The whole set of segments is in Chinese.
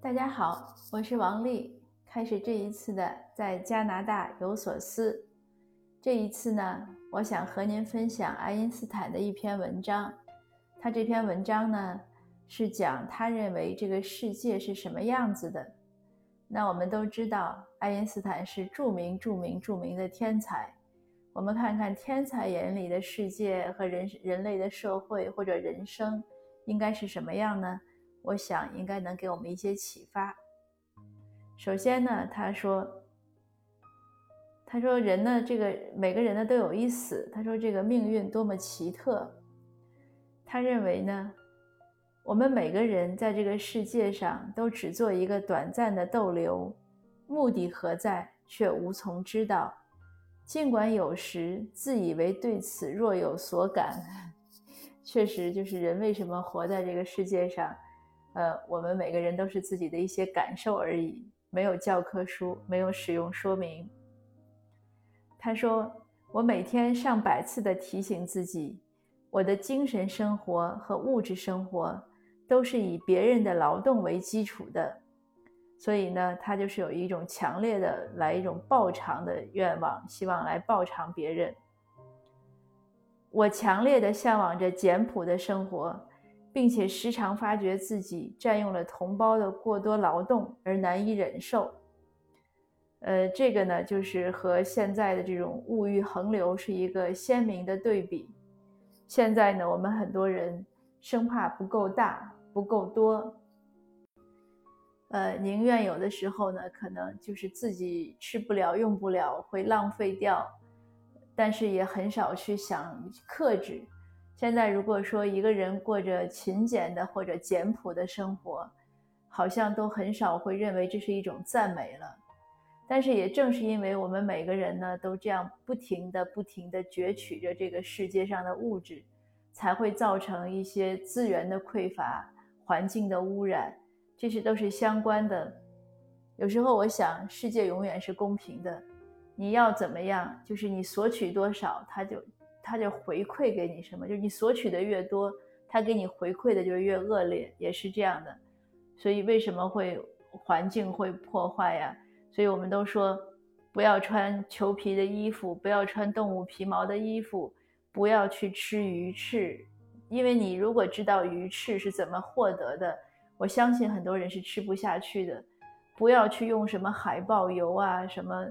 大家好，我是王丽。开始这一次的在加拿大有所思。这一次呢，我想和您分享爱因斯坦的一篇文章。他这篇文章呢，是讲他认为这个世界是什么样子的。那我们都知道，爱因斯坦是著名、著名、著名的天才。我们看看天才眼里的世界和人人类的社会或者人生应该是什么样呢？我想应该能给我们一些启发。首先呢，他说，他说人呢，这个每个人呢都有一死。他说这个命运多么奇特。他认为呢，我们每个人在这个世界上都只做一个短暂的逗留，目的何在，却无从知道。尽管有时自以为对此若有所感，确实就是人为什么活在这个世界上，呃，我们每个人都是自己的一些感受而已。没有教科书，没有使用说明。他说：“我每天上百次的提醒自己，我的精神生活和物质生活都是以别人的劳动为基础的。所以呢，他就是有一种强烈的来一种报偿的愿望，希望来报偿别人。我强烈的向往着简朴的生活。”并且时常发觉自己占用了同胞的过多劳动而难以忍受。呃，这个呢，就是和现在的这种物欲横流是一个鲜明的对比。现在呢，我们很多人生怕不够大、不够多，呃，宁愿有的时候呢，可能就是自己吃不了、用不了，会浪费掉，但是也很少去想克制。现在如果说一个人过着勤俭的或者简朴的生活，好像都很少会认为这是一种赞美了。但是也正是因为我们每个人呢都这样不停的、不停的攫取着这个世界上的物质，才会造成一些资源的匮乏、环境的污染，这些都是相关的。有时候我想，世界永远是公平的，你要怎么样，就是你索取多少，他就。他就回馈给你什么，就是你索取的越多，他给你回馈的就越恶劣，也是这样的。所以为什么会环境会破坏呀？所以我们都说不要穿裘皮的衣服，不要穿动物皮毛的衣服，不要去吃鱼翅，因为你如果知道鱼翅是怎么获得的，我相信很多人是吃不下去的。不要去用什么海豹油啊，什么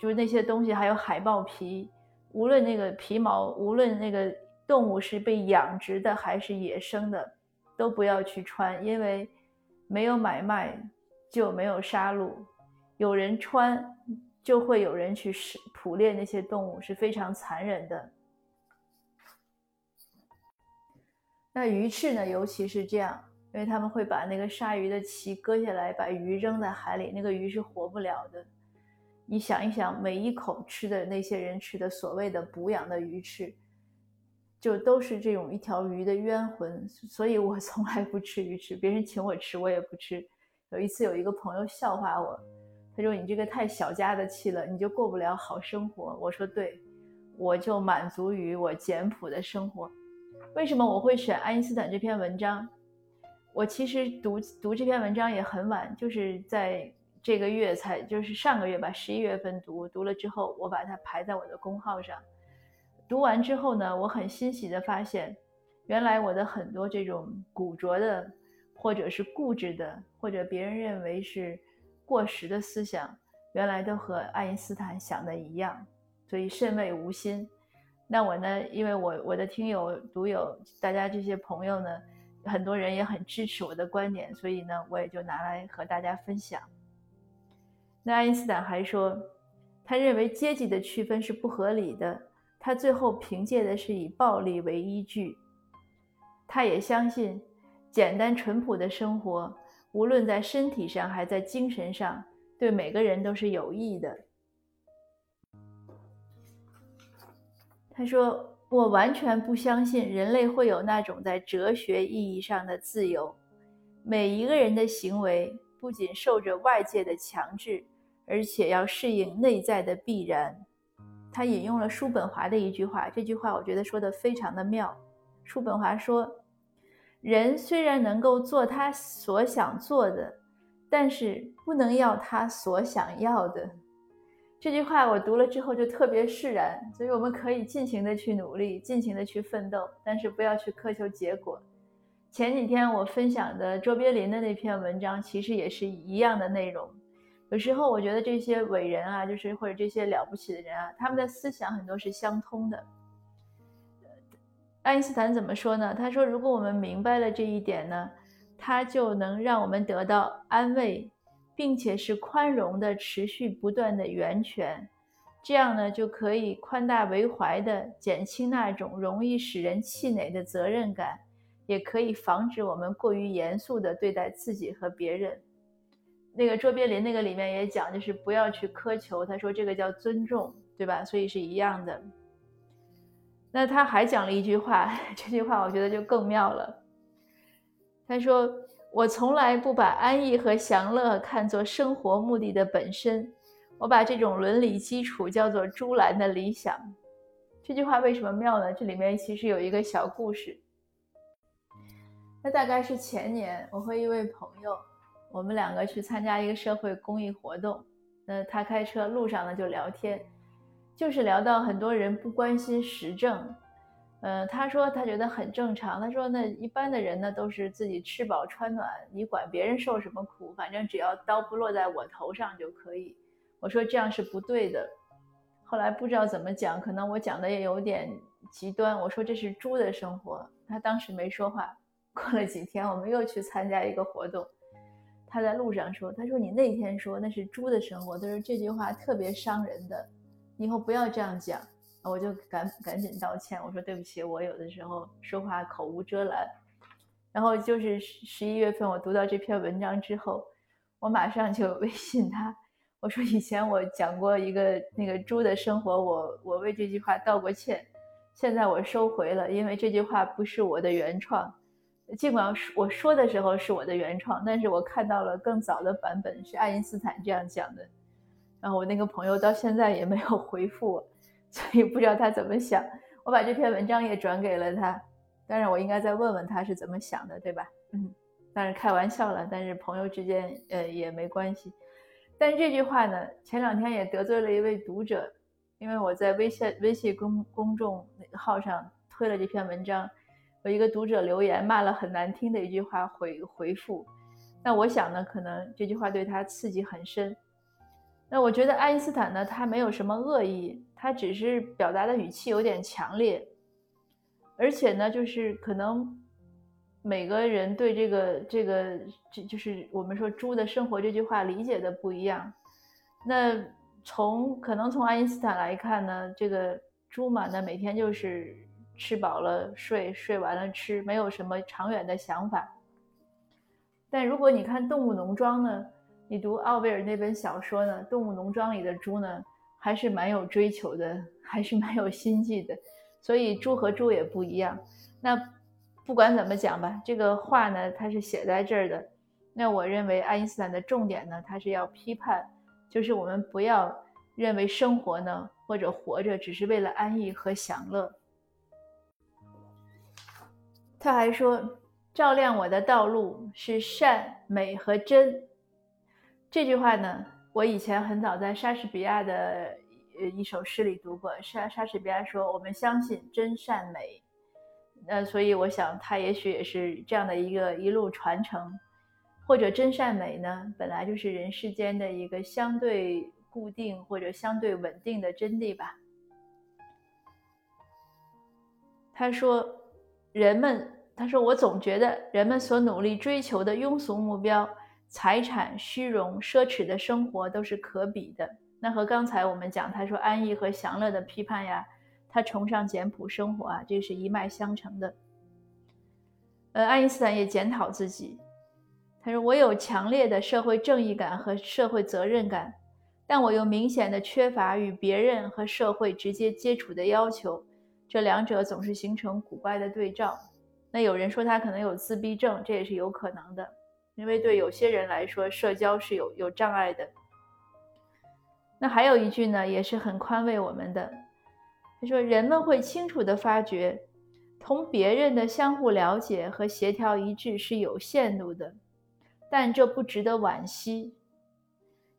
就是那些东西，还有海豹皮。无论那个皮毛，无论那个动物是被养殖的还是野生的，都不要去穿，因为没有买卖就没有杀戮，有人穿就会有人去捕猎那些动物，是非常残忍的。那鱼翅呢，尤其是这样，因为他们会把那个鲨鱼的鳍割下来，把鱼扔在海里，那个鱼是活不了的。你想一想，每一口吃的那些人吃的所谓的补养的鱼翅，就都是这种一条鱼的冤魂。所以我 从来不吃鱼翅，别人请我吃我也不吃。有一次有一个朋友笑话我，他说：“你这个太小家子气了，你就过不了好生活。”我说：“对，我就满足于我简朴的生活。”为什么我会选爱因斯坦这篇文章？我其实读读这篇文章也很晚，就是在。这个月才就是上个月吧，十一月份读读了之后，我把它排在我的公号上。读完之后呢，我很欣喜的发现，原来我的很多这种古拙的，或者是固执的，或者别人认为是过时的思想，原来都和爱因斯坦想的一样，所以甚为无心。那我呢，因为我我的听友读友，大家这些朋友呢，很多人也很支持我的观点，所以呢，我也就拿来和大家分享。那爱因斯坦还说，他认为阶级的区分是不合理的。他最后凭借的是以暴力为依据。他也相信，简单淳朴的生活，无论在身体上还在精神上，对每个人都是有益的。他说：“我完全不相信人类会有那种在哲学意义上的自由。每一个人的行为不仅受着外界的强制。”而且要适应内在的必然。他引用了叔本华的一句话，这句话我觉得说的非常的妙。叔本华说：“人虽然能够做他所想做的，但是不能要他所想要的。这句话我读了之后就特别释然，所以我们可以尽情的去努力，尽情的去奋斗，但是不要去苛求结果。前几天我分享的卓别林的那篇文章，其实也是一样的内容。有时候我觉得这些伟人啊，就是或者这些了不起的人啊，他们的思想很多是相通的。爱因斯坦怎么说呢？他说：“如果我们明白了这一点呢，他就能让我们得到安慰，并且是宽容的、持续不断的源泉。这样呢，就可以宽大为怀的减轻那种容易使人气馁的责任感，也可以防止我们过于严肃的对待自己和别人。”那个卓别林那个里面也讲，就是不要去苛求。他说这个叫尊重，对吧？所以是一样的。那他还讲了一句话，这句话我觉得就更妙了。他说：“我从来不把安逸和享乐看作生活目的的本身，我把这种伦理基础叫做朱兰的理想。”这句话为什么妙呢？这里面其实有一个小故事。那大概是前年，我和一位朋友。我们两个去参加一个社会公益活动，那他开车路上呢就聊天，就是聊到很多人不关心时政，嗯，他说他觉得很正常，他说那一般的人呢都是自己吃饱穿暖，你管别人受什么苦，反正只要刀不落在我头上就可以。我说这样是不对的，后来不知道怎么讲，可能我讲的也有点极端，我说这是猪的生活，他当时没说话。过了几天，我们又去参加一个活动。他在路上说：“他说你那天说那是猪的生活，他说这句话特别伤人的，以后不要这样讲。”我就赶赶紧道歉，我说对不起，我有的时候说话口无遮拦。然后就是十一月份我读到这篇文章之后，我马上就微信他，我说以前我讲过一个那个猪的生活，我我为这句话道过歉，现在我收回了，因为这句话不是我的原创。尽管我说的时候是我的原创，但是我看到了更早的版本是爱因斯坦这样讲的。然后我那个朋友到现在也没有回复我，所以不知道他怎么想。我把这篇文章也转给了他，当然我应该再问问他是怎么想的，对吧？嗯，当然开玩笑了，但是朋友之间呃也没关系。但是这句话呢，前两天也得罪了一位读者，因为我在微信微信公公众号上推了这篇文章。有一个读者留言骂了很难听的一句话回回复，那我想呢，可能这句话对他刺激很深。那我觉得爱因斯坦呢，他没有什么恶意，他只是表达的语气有点强烈，而且呢，就是可能每个人对这个这个这就是我们说“猪的生活”这句话理解的不一样。那从可能从爱因斯坦来看呢，这个猪嘛，那每天就是。吃饱了睡，睡完了吃，没有什么长远的想法。但如果你看《动物农庄》呢，你读奥威尔那本小说呢，《动物农庄》里的猪呢，还是蛮有追求的，还是蛮有心计的。所以猪和猪也不一样。那不管怎么讲吧，这个话呢，它是写在这儿的。那我认为爱因斯坦的重点呢，他是要批判，就是我们不要认为生活呢，或者活着只是为了安逸和享乐。他还说：“照亮我的道路是善美和真。”这句话呢，我以前很早在莎士比亚的呃一首诗里读过。莎莎士比亚说：“我们相信真善美。”那所以我想，他也许也是这样的一个一路传承，或者真善美呢，本来就是人世间的一个相对固定或者相对稳定的真谛吧。他说。人们，他说，我总觉得人们所努力追求的庸俗目标，财产、虚荣、奢侈的生活都是可比的。那和刚才我们讲，他说安逸和享乐的批判呀，他崇尚简朴生活啊，这是一脉相承的。呃，爱因斯坦也检讨自己，他说我有强烈的社会正义感和社会责任感，但我又明显的缺乏与别人和社会直接接触的要求。这两者总是形成古怪的对照。那有人说他可能有自闭症，这也是有可能的，因为对有些人来说，社交是有有障碍的。那还有一句呢，也是很宽慰我们的。他说：“人们会清楚地发觉，同别人的相互了解和协调一致是有限度的，但这不值得惋惜，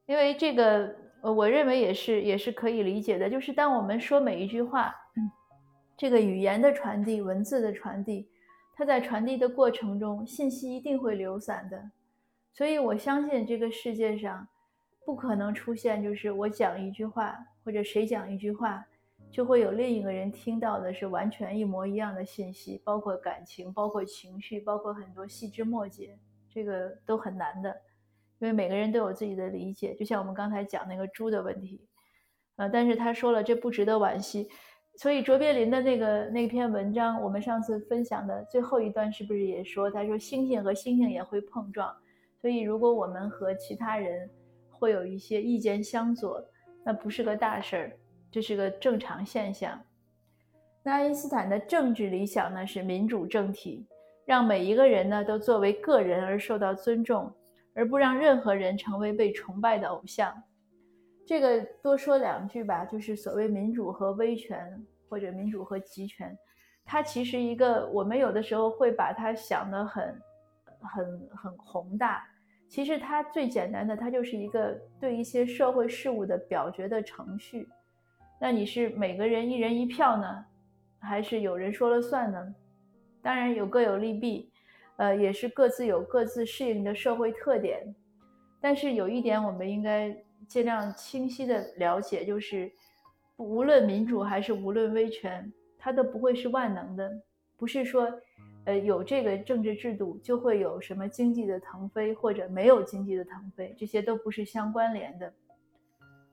因为这个，我认为也是也是可以理解的。就是当我们说每一句话，这个语言的传递、文字的传递，它在传递的过程中，信息一定会流散的。所以我相信这个世界上不可能出现，就是我讲一句话，或者谁讲一句话。就会有另一个人听到的是完全一模一样的信息，包括感情，包括情绪，包括很多细枝末节，这个都很难的，因为每个人都有自己的理解。就像我们刚才讲那个猪的问题，呃，但是他说了这不值得惋惜，所以卓别林的那个那篇文章，我们上次分享的最后一段是不是也说，他说星星和星星也会碰撞，所以如果我们和其他人会有一些意见相左，那不是个大事儿。这是个正常现象。那爱因斯坦的政治理想呢是民主政体，让每一个人呢都作为个人而受到尊重，而不让任何人成为被崇拜的偶像。这个多说两句吧，就是所谓民主和威权，或者民主和集权，它其实一个我们有的时候会把它想得很、很、很宏大。其实它最简单的，它就是一个对一些社会事务的表决的程序。那你是每个人一人一票呢，还是有人说了算呢？当然有各有利弊，呃，也是各自有各自适应的社会特点。但是有一点我们应该尽量清晰的了解，就是无论民主还是无论威权，它都不会是万能的。不是说，呃，有这个政治制度就会有什么经济的腾飞，或者没有经济的腾飞，这些都不是相关联的。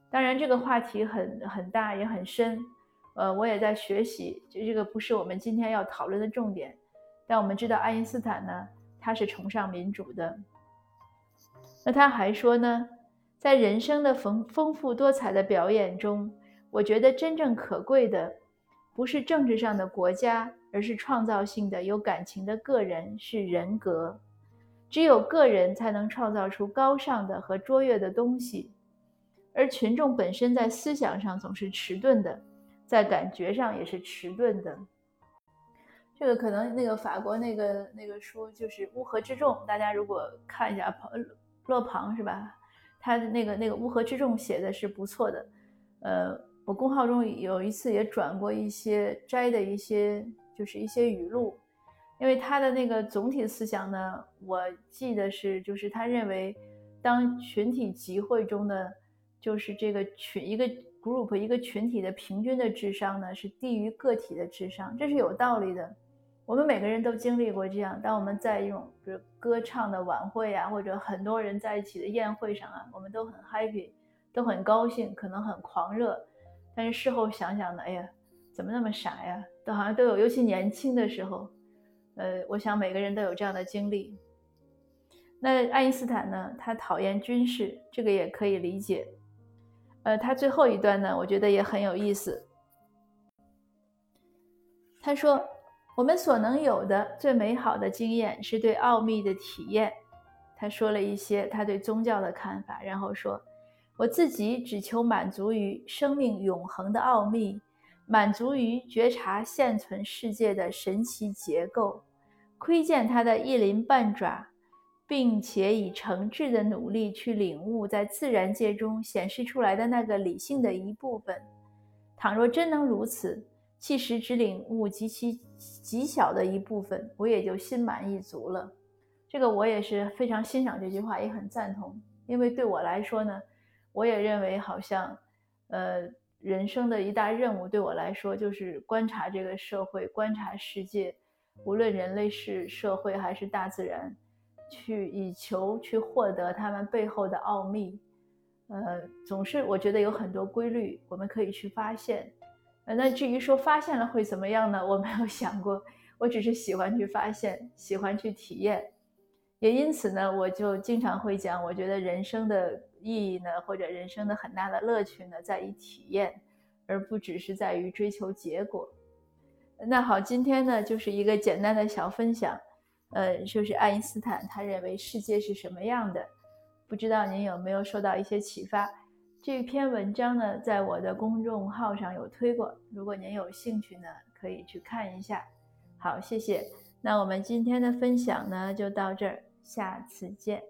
当然，这个话题很很大，也很深，呃，我也在学习，就这个不是我们今天要讨论的重点。但我们知道，爱因斯坦呢，他是崇尚民主的。那他还说呢，在人生的丰丰富多彩的表演中，我觉得真正可贵的，不是政治上的国家，而是创造性的、有感情的个人，是人格。只有个人才能创造出高尚的和卓越的东西。而群众本身在思想上总是迟钝的，在感觉上也是迟钝的。这个可能那个法国那个那个书就是《乌合之众》，大家如果看一下，勒庞是吧？他的那个那个《乌合之众》写的是不错的。呃，我公号中有一次也转过一些摘的一些，就是一些语录，因为他的那个总体思想呢，我记得是就是他认为，当群体集会中的。就是这个群一个 group 一个群体的平均的智商呢，是低于个体的智商，这是有道理的。我们每个人都经历过这样，当我们在一种比如歌唱的晚会啊，或者很多人在一起的宴会上啊，我们都很 happy，都很高兴，可能很狂热。但是事后想想呢，哎呀，怎么那么傻呀？都好像都有，尤其年轻的时候，呃，我想每个人都有这样的经历。那爱因斯坦呢，他讨厌军事，这个也可以理解。呃，他最后一段呢，我觉得也很有意思。他说：“我们所能有的最美好的经验是对奥秘的体验。”他说了一些他对宗教的看法，然后说：“我自己只求满足于生命永恒的奥秘，满足于觉察现存世界的神奇结构，窥见它的一鳞半爪。”并且以诚挚的努力去领悟在自然界中显示出来的那个理性的一部分。倘若真能如此，即使只领悟极其极小的一部分，我也就心满意足了。这个我也是非常欣赏这句话，也很赞同。因为对我来说呢，我也认为好像，呃，人生的一大任务对我来说就是观察这个社会，观察世界，无论人类是社会还是大自然。去以求去获得他们背后的奥秘，呃，总是我觉得有很多规律，我们可以去发现。那至于说发现了会怎么样呢？我没有想过，我只是喜欢去发现，喜欢去体验。也因此呢，我就经常会讲，我觉得人生的意义呢，或者人生的很大的乐趣呢，在于体验，而不只是在于追求结果。那好，今天呢，就是一个简单的小分享。呃，就是爱因斯坦他认为世界是什么样的？不知道您有没有受到一些启发？这篇文章呢，在我的公众号上有推过，如果您有兴趣呢，可以去看一下。好，谢谢。那我们今天的分享呢，就到这儿，下次见。